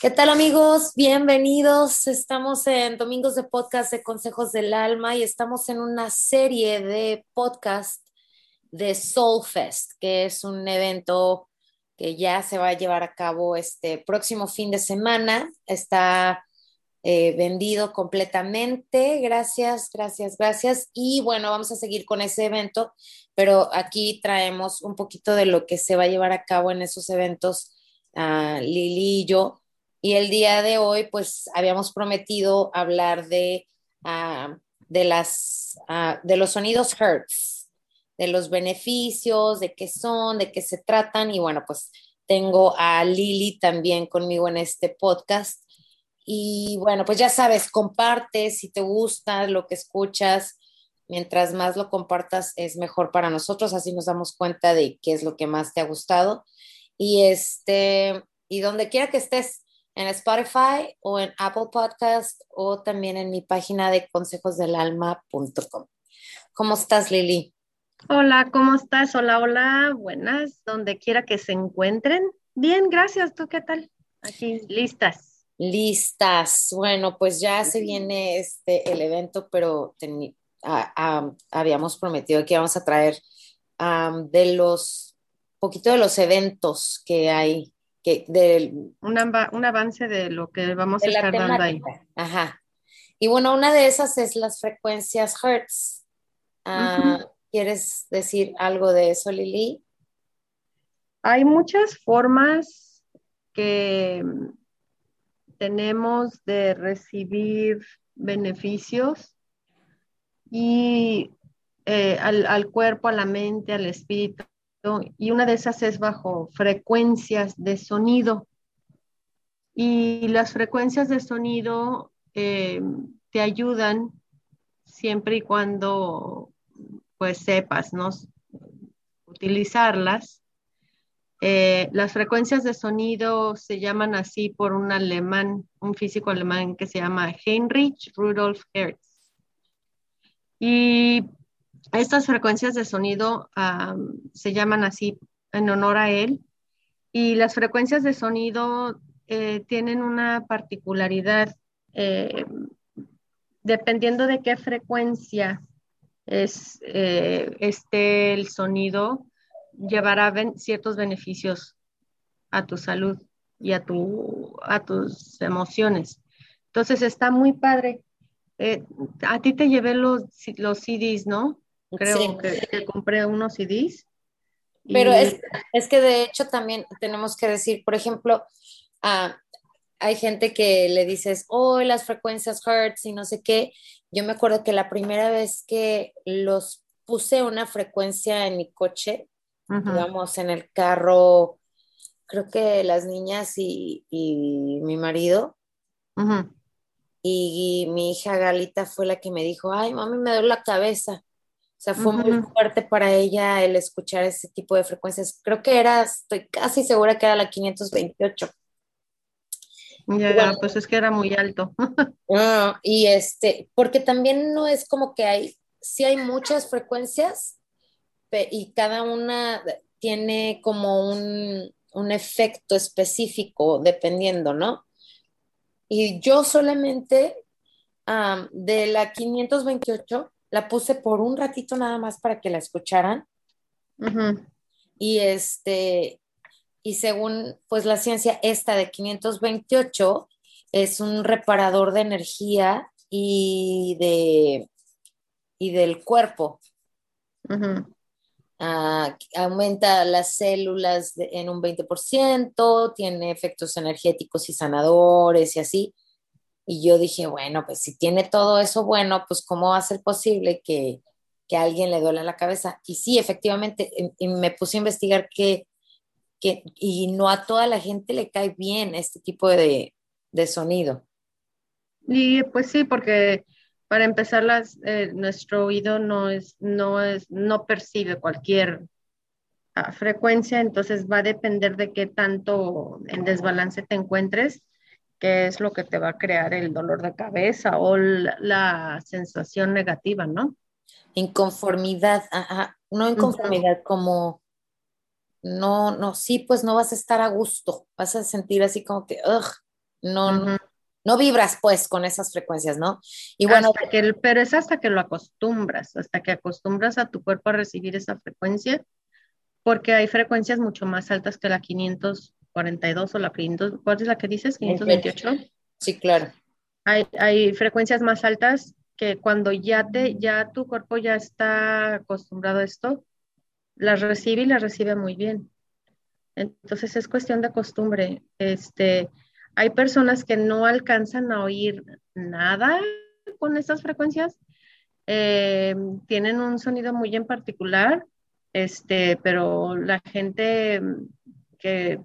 ¿Qué tal amigos? Bienvenidos. Estamos en Domingos de Podcast de Consejos del Alma y estamos en una serie de podcast de Soul Fest, que es un evento que ya se va a llevar a cabo este próximo fin de semana. Está eh, vendido completamente. Gracias, gracias, gracias. Y bueno, vamos a seguir con ese evento, pero aquí traemos un poquito de lo que se va a llevar a cabo en esos eventos, uh, Lili y yo. Y el día de hoy, pues habíamos prometido hablar de, las, uh, de los sonidos Hertz, de los beneficios, de qué son, de qué se tratan. Y bueno, pues tengo a Lili también conmigo en este podcast. Y bueno, pues ya sabes, comparte si te gusta lo que escuchas. Mientras más lo compartas es mejor para nosotros, así nos damos cuenta de qué es lo que más te ha gustado. Y este, y donde quiera que estés, en Spotify o en Apple Podcast o también en mi página de consejosdelalma.com. ¿Cómo estás, Lili? Hola, ¿cómo estás? Hola, hola, buenas, donde quiera que se encuentren. Bien, gracias. ¿Tú qué tal? Aquí, listas. Listas. Bueno, pues ya se viene este el evento, pero habíamos prometido que íbamos a traer de los poquito de los eventos que hay que del un, un avance de lo que vamos a estar dando ahí. Ajá. Y bueno, una de esas es las frecuencias Hertz. Ah, ¿Quieres decir algo de eso, Lili? Hay muchas formas que tenemos de recibir beneficios y eh, al, cuerpo, a la mente, al espíritu. Y una de esas es bajo frecuencias de sonido. Y las frecuencias de sonido eh, te ayudan siempre y cuando pues sepas, ¿no? Utilizarlas eh, las frecuencias de sonido se llaman así por un alemán, un físico alemán que se llama Heinrich Rudolf Hertz. Y estas frecuencias de sonido se llaman así en honor a él. Y las frecuencias de sonido eh, tienen una particularidad. Eh, dependiendo de qué frecuencia es, esté el sonido, llevará ciertos beneficios a tu salud y a, tu, a tus emociones. Entonces está muy padre. Eh, a ti te llevé los, los CDs, ¿no? Creo que, compré unos CDs. Pero es, es, que de hecho también tenemos que decir, por ejemplo, ah, hay gente que le dices, oh, las frecuencias Hertz y no sé qué. Yo me acuerdo que la primera vez que los puse una frecuencia en mi coche, digamos, en el carro, creo que las niñas y, mi marido. y, mi hija Galita fue la que me dijo, ay, mami, me duele la cabeza. O sea, fue muy fuerte para ella el escuchar ese tipo de frecuencias. Creo que era, estoy casi segura que era la 528. Ya, pues es que era muy alto. Ah, y este, porque también no es como que hay, sí hay muchas frecuencias, y cada una tiene como un, efecto específico dependiendo, ¿no? Y yo solamente de la 528 la puse por un ratito nada más para que la escucharan. Y este, y según pues la ciencia, esta de 528 es un reparador de energía y de y del cuerpo. Ah, aumenta las células en un 20%, tiene efectos energéticos y sanadores y así. Y yo dije, bueno, pues si tiene todo eso bueno, pues ¿cómo va a ser posible que, que a alguien le duele la cabeza? Y sí, efectivamente, me puse a investigar que, que, y no a toda la gente le cae bien este tipo de, de sonido. Y pues sí, porque para empezar, las, eh, nuestro oído no, es, no, es, no percibe cualquier ah, frecuencia, entonces va a depender de qué tanto en desbalance te encuentres, qué es lo que te va a crear el dolor de cabeza o la, sensación negativa, ¿no? Inconformidad, ajá, no inconformidad como no, no, sí, pues no vas a estar a gusto, vas a sentir así como que, ugh, no, no, no vibras pues con esas frecuencias, ¿no? Y bueno, que pero es hasta que lo acostumbras, hasta que acostumbras a tu cuerpo a recibir esa frecuencia, porque hay frecuencias mucho más altas que la 542 o la 500, ¿cuál es la que dices? 528. Sí, claro. Hay, hay frecuencias más altas que cuando ya te, ya tu cuerpo ya está acostumbrado a esto, las recibe y las recibe muy bien. Entonces es cuestión de costumbre. Este, hay personas que no alcanzan a oír nada con estas frecuencias. Eh, tienen un sonido muy en particular, este, pero la gente que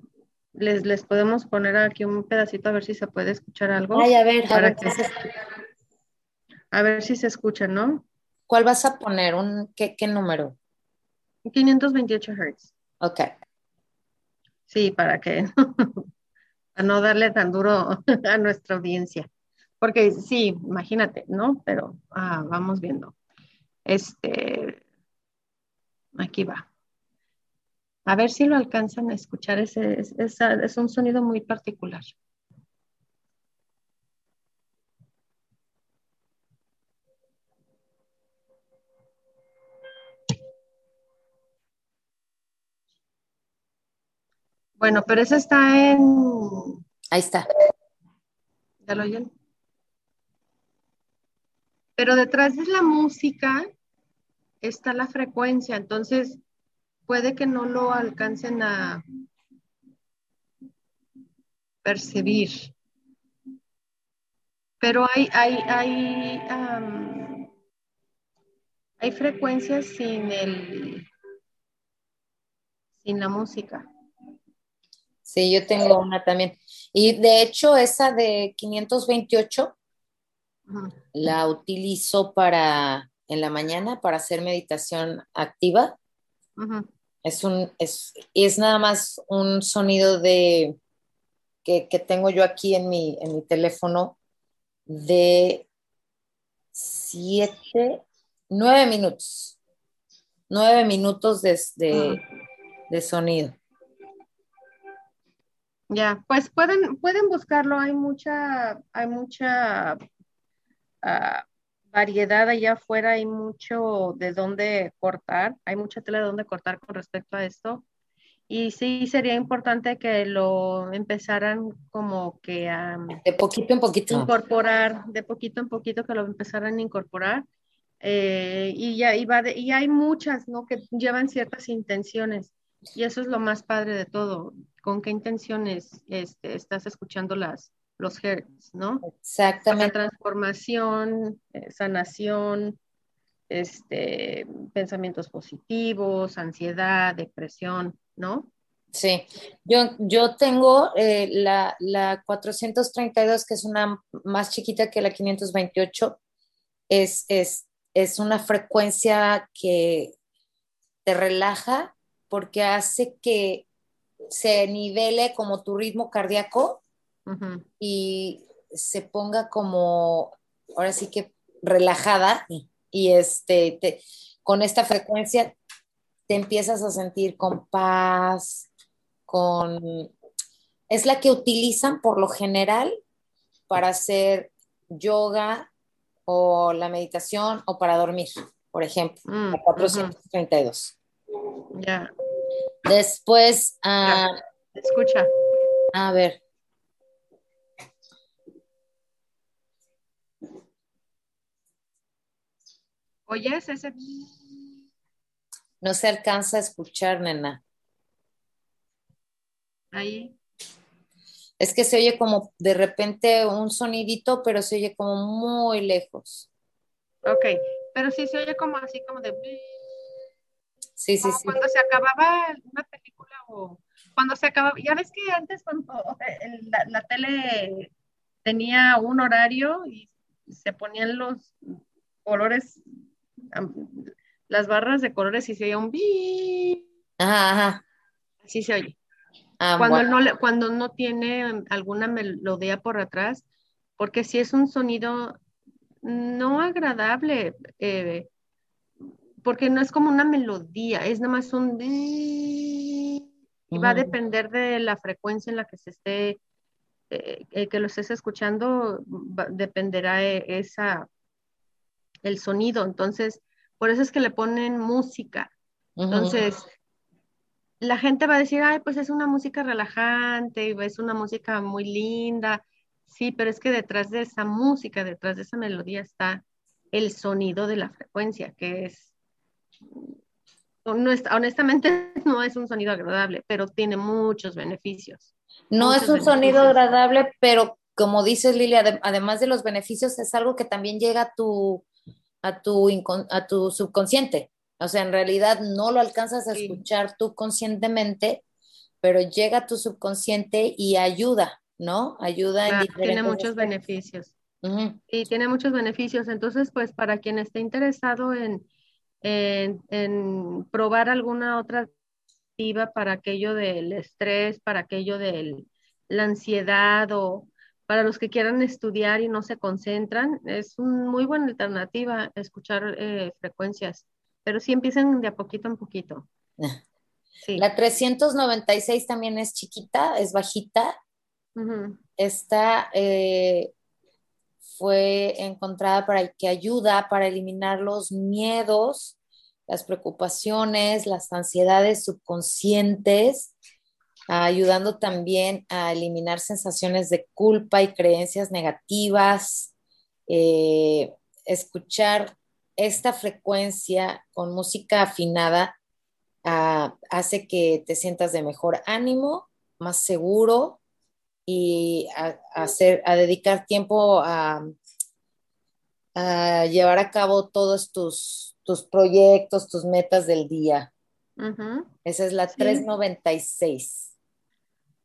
les, les podemos poner aquí un pedacito a ver si se puede escuchar algo. Ay, a ver, a ver, a ver si se escucha, ¿no? ¿Cuál vas a poner? Un, ¿qué, qué número? 528 Hz. Ok. Sí, para que a no darle tan duro a nuestra audiencia. Porque sí, imagínate, ¿no? Pero ah, vamos viendo. Este, aquí va. A ver si lo alcanzan a escuchar. Es un sonido muy particular. Bueno, pero eso está en. Ahí está. ¿Ya lo oyen? Pero detrás de la música está la frecuencia, entonces puede que no lo alcancen a percibir. Pero hay, hay, hay, hay frecuencias sin el sin la música. Sí, yo tengo una también. Y de hecho, esa de 528 la utilizo para en la mañana para hacer meditación activa. Es un, es, es nada más un sonido de que, tengo yo aquí en mi, en mi teléfono de siete, nueve minutos. Nueve minutos de, de sonido. Ya, pues pueden, pueden buscarlo, hay mucha, hay mucha ah, variedad allá afuera, hay mucho de dónde cortar, hay mucha tela de dónde cortar con respecto a esto. Y sí sería importante que lo empezaran como que a... de poquito en poquito. Incorporar, de poquito en poquito que lo empezaran a incorporar. Eh, y ya iba y hay muchas, ¿no? Que llevan ciertas intenciones. Y eso es lo más padre de todo con qué intenciones este, estás escuchando las, los hertz, ¿no? Exactamente. transformación, eh, sanación, este, pensamientos positivos, ansiedad, depresión, ¿no? Sí, yo, yo tengo eh, la, la 432, que es una más chiquita que la 528, es, es, es una frecuencia que te relaja porque hace que se nivele como tu ritmo cardíaco y se ponga como, ahora sí que relajada y, este, con esta frecuencia te empiezas a sentir con paz, con... Es la que utilizan por lo general para hacer yoga o la meditación o para dormir, por ejemplo, mm, la 432. Ya. Después, ah, escucha. A ver. ¿Oyes ese? No se alcanza a escuchar, nena. Ahí. Es que se oye como de repente un sonidito, pero se oye como muy lejos. Ok, pero sí se oye como así, como de... Sí, sí, sí. Cuando se acababa una película o cuando se acababa, ya ves que antes cuando la, tele tenía un horario y se ponían los colores, las barras de colores y se oía un bi. Ajá, Así se oye. Ah, cuando, no, cuando no tiene alguna melodía por atrás, porque si es un sonido no agradable, eh, porque no es como una melodía, es nada más un... Y va a depender de la frecuencia en la que se esté, eh, eh, que lo estés escuchando, dependerá esa, el sonido. Entonces, por eso es que le ponen música. Entonces, la gente va a decir, ay, pues es una música relajante, es una música muy linda. Sí, pero es que detrás de esa música, detrás de esa melodía está el sonido de la frecuencia, que es, honestamente no es un sonido agradable, pero tiene muchos beneficios. No es un sonido agradable, pero como dices Lilia, además de los beneficios, es algo que también llega a tu, a tu, a tu subconsciente. O sea, en realidad no lo alcanzas a escuchar tú conscientemente, pero llega a tu subconsciente y ayuda, ¿no? Ayuda en Tiene muchos beneficios. Y tiene muchos beneficios. Entonces, pues para quien esté interesado en, en, probar alguna otra activa para aquello del estrés, para aquello de la ansiedad o para los que quieran estudiar y no se concentran, es una muy buena alternativa escuchar eh, frecuencias, pero sí empiezan de a poquito en poquito. La 396 también es chiquita, es bajita. Está eh, fue encontrada para que ayuda para eliminar los miedos, las preocupaciones, las ansiedades subconscientes, ayudando también a eliminar sensaciones de culpa y creencias negativas. Eh, escuchar esta frecuencia con música afinada ah, hace que te sientas de mejor ánimo, más seguro y a, hacer, a dedicar tiempo a, llevar a cabo todos tus, tus proyectos, tus metas del día. Esa es la 396.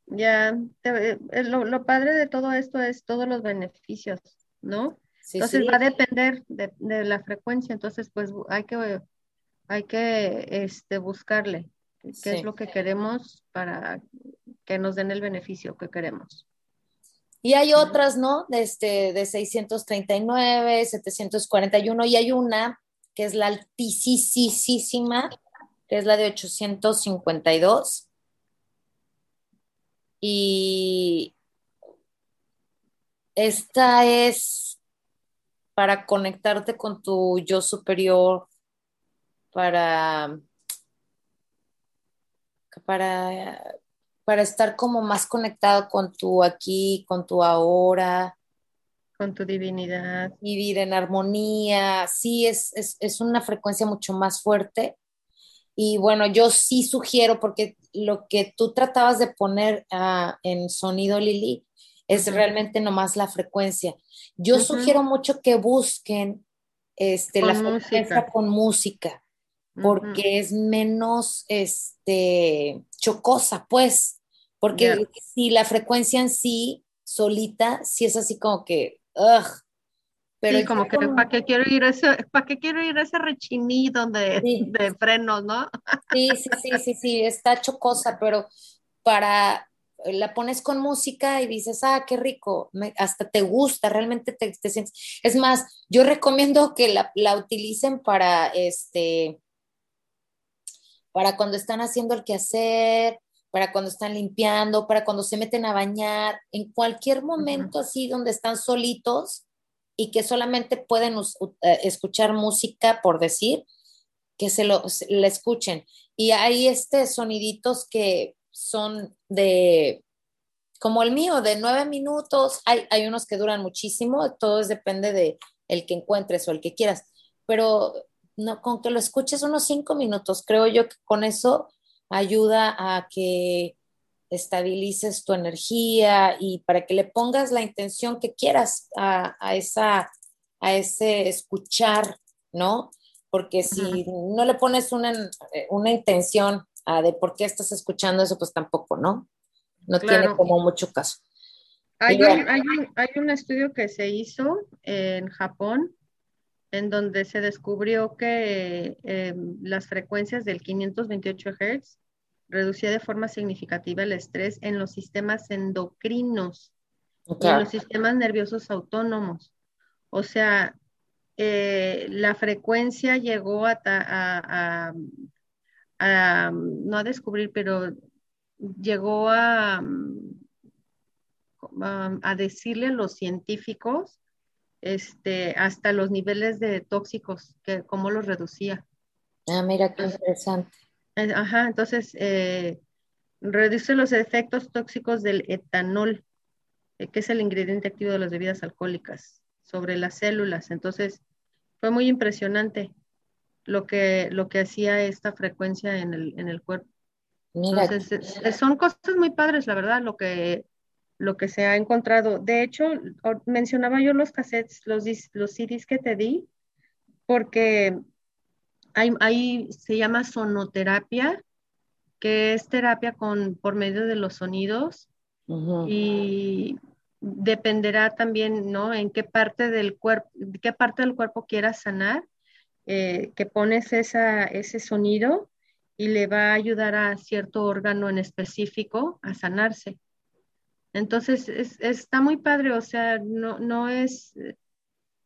Ya, eh, lo, padre de todo esto es todos los beneficios, ¿no? entonces va a depender de, la frecuencia, entonces pues hay que, hay que este, buscarle qué es lo que queremos para que nos den el beneficio que queremos. Y hay otras, ¿no? De, este, de 639, 741, y hay una que es la altísima, que es la de 852. Y esta es para conectarte con tu yo superior, para, para para estar como más conectado con tu aquí, con tu ahora. Con tu divinidad. Vivir en armonía. Sí, es, es, una frecuencia mucho más fuerte. Y bueno, yo sí sugiero, porque lo que tú tratabas de poner ah, en sonido, Lili, es realmente nomás la frecuencia. Yo sugiero mucho que busquen este, la frecuencia con música, porque es menos este, chocosa, pues. Porque si la frecuencia en sí, solita, sí es así como que, ugh. Pero sí, como que, ¿para qué quiero ir a ese, para qué quiero ir a ese rechinido de, de frenos, no? Sí, sí, sí, sí, sí, está chocosa, pero para, la pones con música y dices, ah, qué rico, hasta te gusta, realmente te, te, sientes. Es más, yo recomiendo que la, la, utilicen para, este, para cuando están haciendo el quehacer, para cuando están limpiando, para cuando se meten a bañar, en cualquier momento así donde están solitos y que solamente pueden eh, escuchar música, por decir, que se lo escuchen. Y hay este soniditos que son de, como el mío, de nueve minutos. Hay, hay unos que duran muchísimo, todo depende de el que encuentres o el que quieras, pero no, con que lo escuches unos cinco minutos, creo yo que con eso ayuda a que estabilices tu energía y para que le pongas la intención que quieras a, esa, a ese escuchar, ¿no? Porque si no le pones una, una intención a de por qué estás escuchando eso, pues tampoco, ¿no? No tiene como mucho caso. Hay un, hay, un, hay un, estudio que se hizo en Japón en donde se descubrió que eh, las frecuencias del 528 Hz reducía de forma significativa el estrés en los sistemas endocrinos y en los sistemas nerviosos autónomos. O sea, eh, la frecuencia llegó a, a, no a descubrir, pero llegó a, a, decirle a los científicos este, hasta los niveles de tóxicos, que cómo los reducía. Ah, mira qué interesante. Ajá, entonces eh, reduce los efectos tóxicos del etanol, eh, que es el ingrediente activo de las bebidas alcohólicas, sobre las células. Entonces, fue muy impresionante lo que, lo que hacía esta frecuencia en el, en el cuerpo. Entonces, son cosas muy padres, la verdad, lo que, lo que se ha encontrado. De hecho, mencionaba yo los cassettes, los, los CDs que te di, porque hay, hay, se llama sonoterapia, que es terapia con, por medio de los sonidos y dependerá también, ¿no? En qué parte del cuerpo, qué parte del cuerpo quieras sanar, eh, que pones esa, ese sonido y le va a ayudar a cierto órgano en específico a sanarse. Entonces, está muy padre, o sea, no, no es,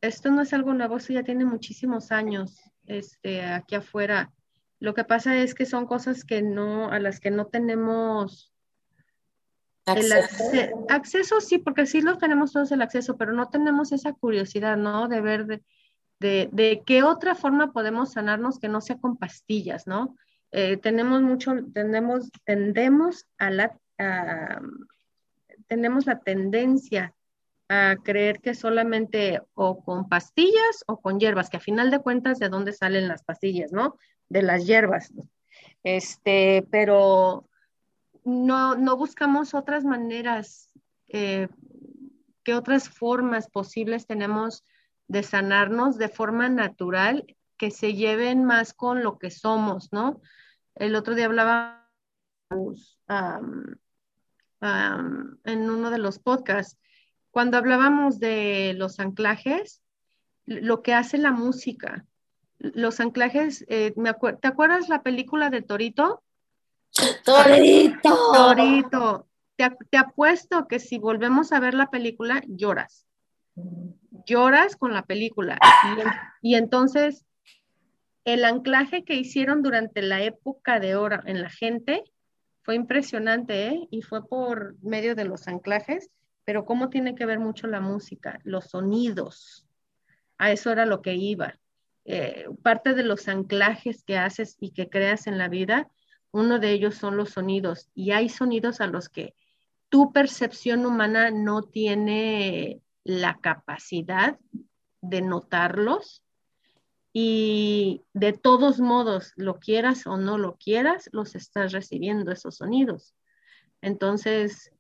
esto no es algo nuevo, esto ya tiene muchísimos años este, aquí afuera. Lo que pasa es que son cosas que no, a las que no tenemos acceso. acceso sí, porque sí lo tenemos todos el acceso, pero no tenemos esa curiosidad, ¿no? De ver de, de, qué otra forma podemos sanarnos que no sea con pastillas, ¿no? Eh, tenemos mucho, tenemos, tendemos a la, tenemos la tendencia a creer que solamente o con pastillas o con hierbas, que a final de cuentas de dónde salen las pastillas, ¿no? De las hierbas. Este, pero no, no buscamos otras maneras, eh, qué otras formas posibles tenemos de sanarnos de forma natural que se lleven más con lo que somos, ¿no? El otro día hablábamos en uno de los podcasts, cuando hablábamos de los anclajes, lo que hace la música, los anclajes, eh, ¿te acuerdas la película de Torito? Torito. Torito. Te, apuesto que si volvemos a ver la película, lloras. Lloras con la película. Y, y entonces, el anclaje que hicieron durante la época de oro en la gente fue impresionante, ¿eh? Y fue por medio de los anclajes, pero cómo tiene que ver mucho la música, los sonidos. A eso era lo que iba. Eh, parte de los anclajes que haces y que creas en la vida, uno de ellos son los sonidos. Y hay sonidos a los que tu percepción humana no tiene la capacidad de notarlos y de todos modos, lo quieras o no lo quieras, los estás recibiendo esos sonidos. Entonces,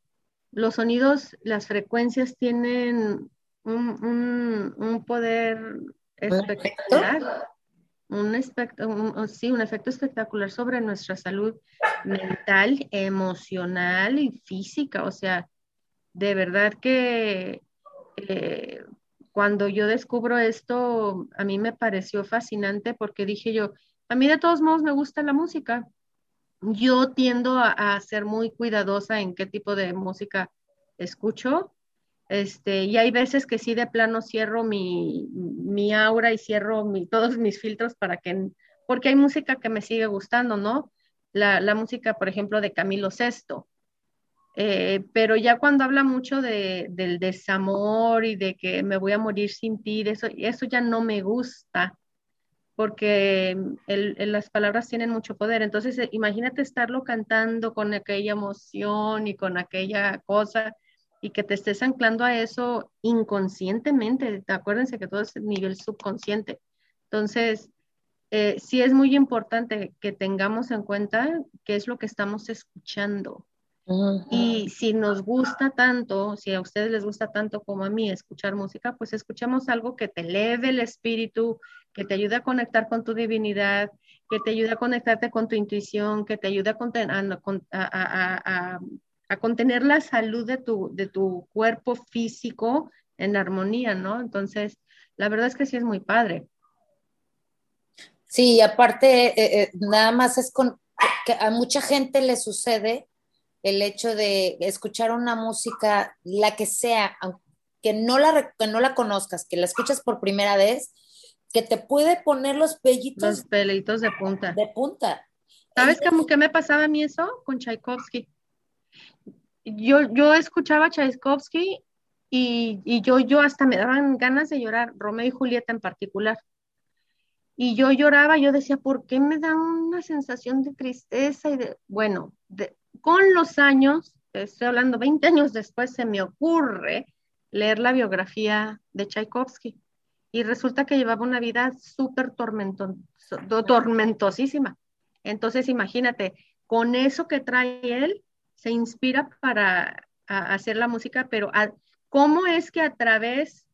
los sonidos, las frecuencias tienen un, poder espectacular. Un, sí, un efecto espectacular sobre nuestra salud mental, emocional y física. O sea, de verdad que eh, cuando yo descubro esto, a mí me pareció fascinante porque dije yo, a mí de todos modos me gusta la música. Yo tiendo a, ser muy cuidadosa en qué tipo de música escucho. Este, y hay veces que sí de plano cierro mi, mi aura y cierro todos mis filtros para que, porque hay música que me sigue gustando, ¿no? La, la música, por ejemplo, de Camilo Sesto. Eh, pero ya cuando habla mucho de, del desamor y de que me voy a morir sin ti, eso, eso ya no me gusta, porque las palabras tienen mucho poder. Entonces, eh, imagínate estarlo cantando con aquella emoción y con aquella cosa y que te estés anclando a eso inconscientemente. Acuérdense que todo es nivel subconsciente. Entonces, eh, sí es muy importante que tengamos en cuenta qué es lo que estamos escuchando y si nos gusta tanto, si a ustedes les gusta tanto como a mí escuchar música, pues escuchemos algo que te eleve el espíritu, que te ayude a conectar con tu divinidad, que te ayude a conectarte con tu intuición, que te ayude a, a, contener la salud de tu, de tu cuerpo físico en armonía, ¿no? Entonces, la verdad es que sí es muy padre. Sí, aparte, eh, eh, nada más es con que a mucha gente le sucede el hecho de escuchar una música, la que sea, aunque no la, no la conozcas, que la escuchas por primera vez, que te puede poner los pellitos. Los pelitos de punta. De punta. ¿Sabes qué, qué me pasaba a mí eso con Tchaikovsky? Yo, yo escuchaba Tchaikovsky y, y, yo, yo hasta me daban ganas de llorar, Romeo y Julieta en particular. Y yo lloraba, yo decía, ¿por qué me da una sensación de tristeza? Y de, bueno, con los años, estoy hablando 20 años después, se me ocurre leer la biografía de Tchaikovsky. Y resulta que llevaba una vida súper tormentosísima. Entonces, imagínate, con eso que trae él, se inspira para hacer la música, pero ¿cómo es que a través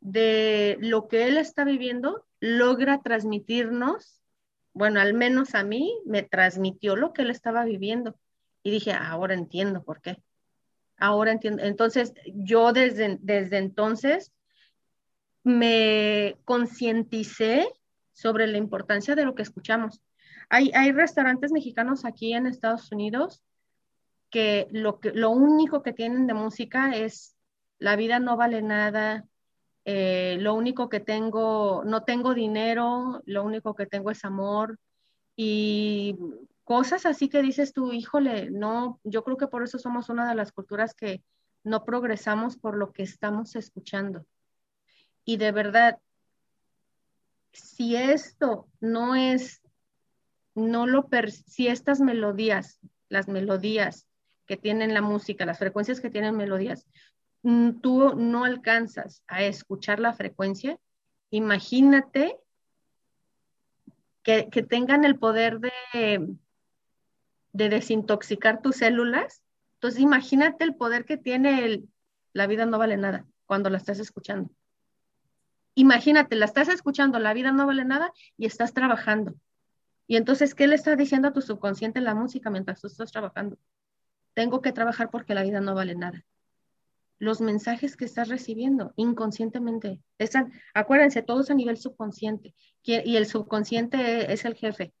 de lo que él está viviendo, logra transmitirnos, bueno, al menos a mí me transmitió lo que él estaba viviendo. Y dije, ahora entiendo por qué. Ahora entiendo. Entonces, yo desde, desde entonces me concienticé sobre la importancia de lo que escuchamos. Hay, hay restaurantes mexicanos aquí en Estados Unidos que lo, que lo único que tienen de música es la vida no vale nada, eh, lo único que tengo, no tengo dinero, lo único que tengo es amor y cosas así que dices tú, híjole, no, yo creo que por eso somos una de las culturas que no progresamos por lo que estamos escuchando. Y de verdad, si esto no es, no lo, si estas melodías, las melodías que tienen la música, las frecuencias que tienen melodías, Mm, tú no alcanzas a escuchar la frecuencia, imagínate que, tengan el poder de, de, desintoxicar tus células. Entonces, imagínate el poder que tiene el, la vida no vale nada cuando la estás escuchando. Imagínate, la estás escuchando, la vida no vale nada y estás trabajando. Y entonces, ¿qué le estás diciendo a tu subconsciente la música mientras tú estás trabajando? Tengo que trabajar porque la vida no vale nada los mensajes que estás recibiendo inconscientemente. Están, acuérdense, todos a nivel subconsciente. Y el subconsciente es el jefe.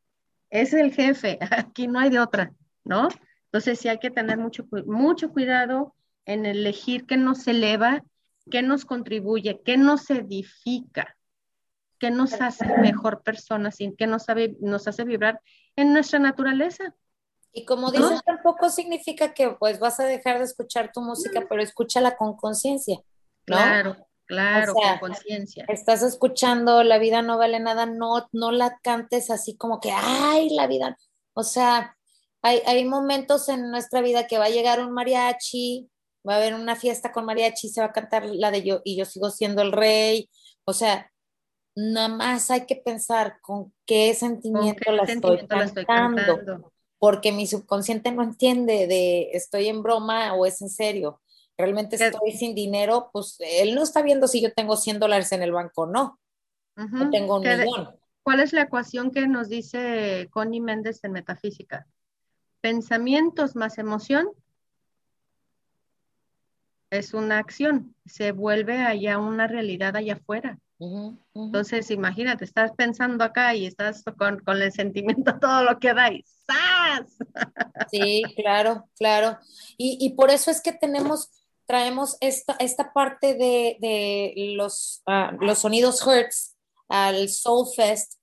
Es el jefe. Aquí no hay de otra, ¿no? Entonces sí hay que tener mucho, mucho cuidado en elegir qué nos eleva, qué nos contribuye, qué nos edifica, qué nos hace mejor personas, qué nos, nos hace vibrar en nuestra naturaleza. Y como dices, tampoco significa que pues vas a dejar de escuchar tu música, pero escúchala con conciencia, ¿no? Claro, claro, con conciencia. Estás escuchando La vida no vale nada, no, no la cantes así como que, ay, la vida. O sea, hay, hay momentos en nuestra vida que va a llegar un mariachi, va a haber una fiesta con mariachi, se va a cantar la de yo y yo sigo siendo el rey. O sea, nada más hay que pensar con qué sentimiento, la, estoy la, estoy cantando porque mi subconsciente no entiende de estoy en broma o es en serio. Realmente estoy sin dinero, pues él no está viendo si yo tengo 100 dólares en el banco o no. No tengo un millón. ¿Cuál es la ecuación que nos dice Connie Méndez en Metafísica? Pensamientos más emoción es una acción, se vuelve allá una realidad allá afuera. Entonces, imagínate, estás pensando acá y estás con, con el sentimiento todo lo que da y ¡zas! Sí, claro, claro. Y, y, por eso es que tenemos, traemos esta, esta parte de, de los, uh, los sonidos Hertz al Soul Fest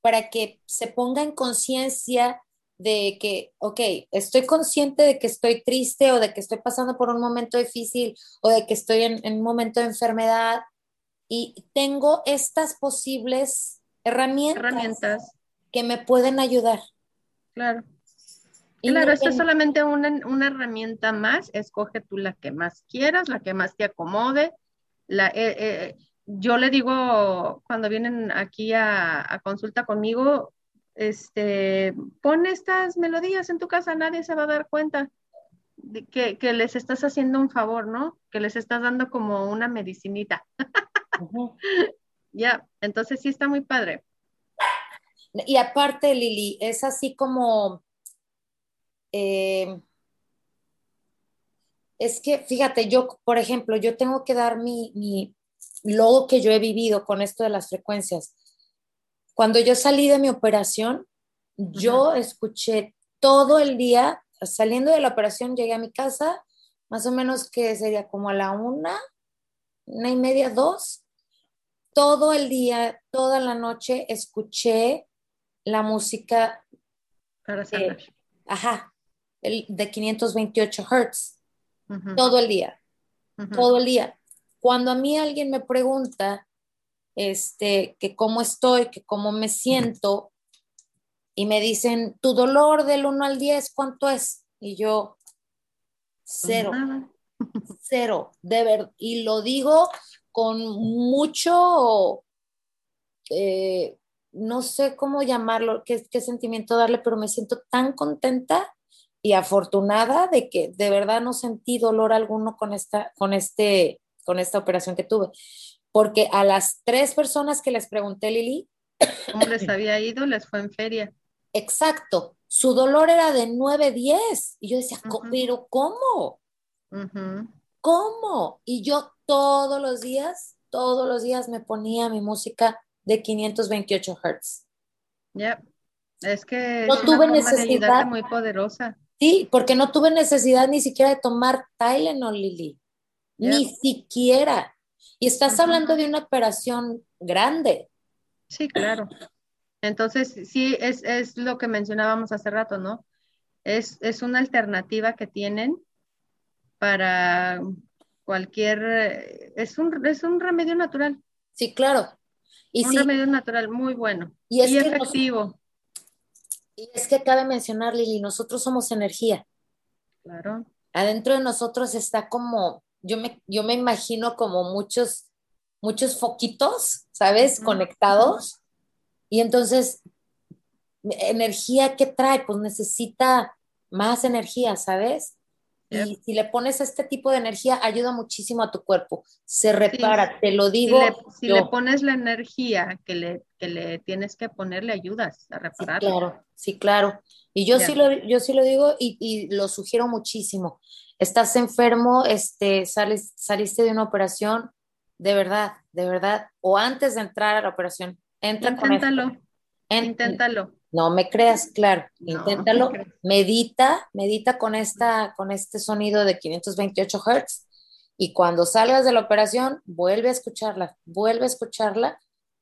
para que se ponga en conciencia de que, ok, estoy consciente de que estoy triste o de que estoy pasando por un momento difícil o de que estoy en, en un momento de enfermedad y tengo estas posibles herramientas, que me pueden ayudar. Claro. Claro, esto es solamente una, herramienta más, escoge tú la que más quieras, la que más te acomode. La, eh, eh, yo le digo, cuando vienen aquí a, consulta conmigo, este, pon estas melodías en tu casa, nadie se va a dar cuenta de que, que les estás haciendo un favor, ¿no? Que les estás dando como una medicinita. Ya, entonces sí está muy padre. Y aparte, Lili, es así como... Eh, es que, fíjate, yo, por ejemplo, yo tengo que dar mi, mi, lo que yo he vivido con esto de las frecuencias. Cuando yo salí de mi operación, yo escuché todo el día, saliendo de la operación, llegué a mi casa, más o menos que sería como a la una, una y media, dos, todo el día, toda la noche escuché la música. Para sanar. ajá. El de 528 Hertz, todo el día, todo el día. Cuando a mí alguien me pregunta, este, que cómo estoy, que cómo me siento, y me dicen, tu dolor del 1 al 10, ¿cuánto es? Y yo, cero, cero, de ver, y lo digo con mucho, eh, no sé cómo llamarlo, qué, qué sentimiento darle, pero me siento tan contenta y afortunada de que de verdad no sentí dolor alguno con esta, con este, con esta operación que tuve. Porque a las tres personas que les pregunté, Lili, ¿cómo les había ido? Les fue en feria. Exacto. Su dolor era de 9, 10. Y yo decía, pero ¿cómo? ¿Cómo? Y yo todos los días, todos los días me ponía mi música de 528 Hertz. Ya, es que no tuve necesidad muy poderosa. Sí, porque no tuve necesidad ni siquiera de tomar Tylenol, Lili. Ni siquiera. Y estás hablando de una operación grande. Sí, claro. Entonces, sí, es, es lo que mencionábamos hace rato, ¿no? Es, es una alternativa que tienen para cualquier, es un, es un remedio natural. Sí, claro. Y un remedio natural muy bueno y, es efectivo. Y es que cabe mencionar, Lili, nosotros somos energía. Claro. Adentro de nosotros está como, yo me, yo me imagino como muchos, muchos foquitos, ¿sabes? Conectados y entonces, energía que trae, pues necesita más energía, ¿sabes? Y si le pones este tipo de energía, ayuda muchísimo a tu cuerpo. Se repara, te lo digo. Si, le, pones la energía que le, que le tienes que poner, le ayudas a reparar. claro, sí, claro. Y yo sí lo, yo sí lo digo y, y, lo sugiero muchísimo. Estás enfermo, este, sales, saliste de una operación, de verdad, de verdad, o antes de entrar a la operación, inténtalo. inténtalo. No me creas, claro, inténtalo. medita, medita con, esta, con este sonido de 528 Hz y cuando salgas de la operación, vuelve a escucharla, vuelve a escucharla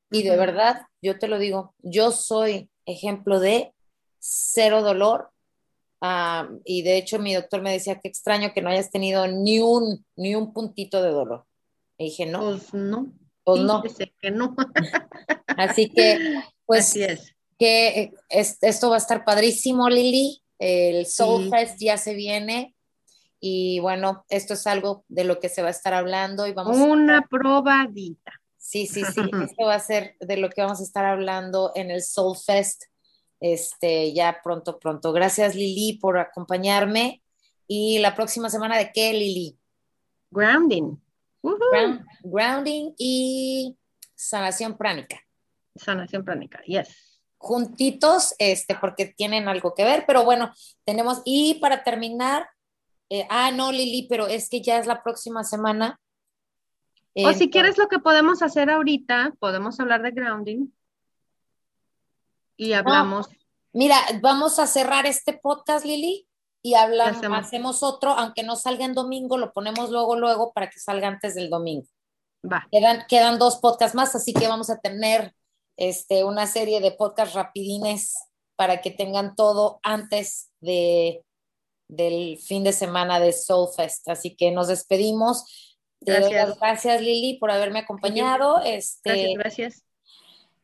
y de verdad, yo te lo digo, yo soy ejemplo de cero dolor. Y de hecho mi doctor me decía que extraño que no hayas tenido ni un, ni un puntito de dolor. Y dije, no. Pues no. Pues no. que no. Así que, pues, es. Que esto va a estar padrísimo, Lili. El Soul Fest ya se viene. Y bueno, esto es algo de lo que se va a estar hablando y vamos Una probadita. Sí, sí, sí. esto va a ser de lo que vamos a estar hablando en el Soul Fest. Este, ya pronto, pronto. Gracias, Lili, por acompañarme. Y la próxima semana, ¿de qué, Lili? Grounding grounding y sanación pránica. Sanación pránica, yes. Juntitos, este, porque tienen algo que ver, pero bueno, tenemos, y para terminar, eh, ah, no, Lili, pero es que ya es la próxima semana. o si quieres lo que podemos hacer ahorita, podemos hablar de grounding y hablamos. mira, vamos a cerrar este podcast, Lili, y hablamos, hacemos. otro, aunque no salga en domingo, lo ponemos luego, luego para que salga antes del domingo. Va. Quedan, quedan dos podcasts más, así que vamos a tener este, una serie de podcasts rapidines para que tengan todo antes de, del fin de semana de Soulfest. Así que nos despedimos. Gracias, gracias Lili, por haberme acompañado. Este, gracias, gracias.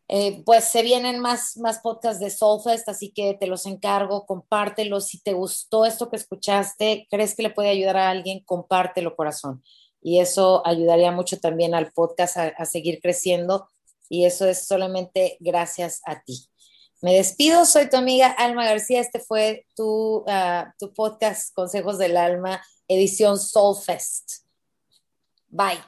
Eh, pues se vienen más, más podcasts de Soulfest, así que te los encargo, compártelos. Si te gustó esto que escuchaste, crees que le puede ayudar a alguien, compártelo, corazón. Y eso ayudaría mucho también al podcast a, seguir creciendo. Y eso es solamente gracias a ti. Me despido, soy tu amiga Alma García. Este fue tu, ah, tu podcast Consejos del Alma, edición Soulfest. Bye.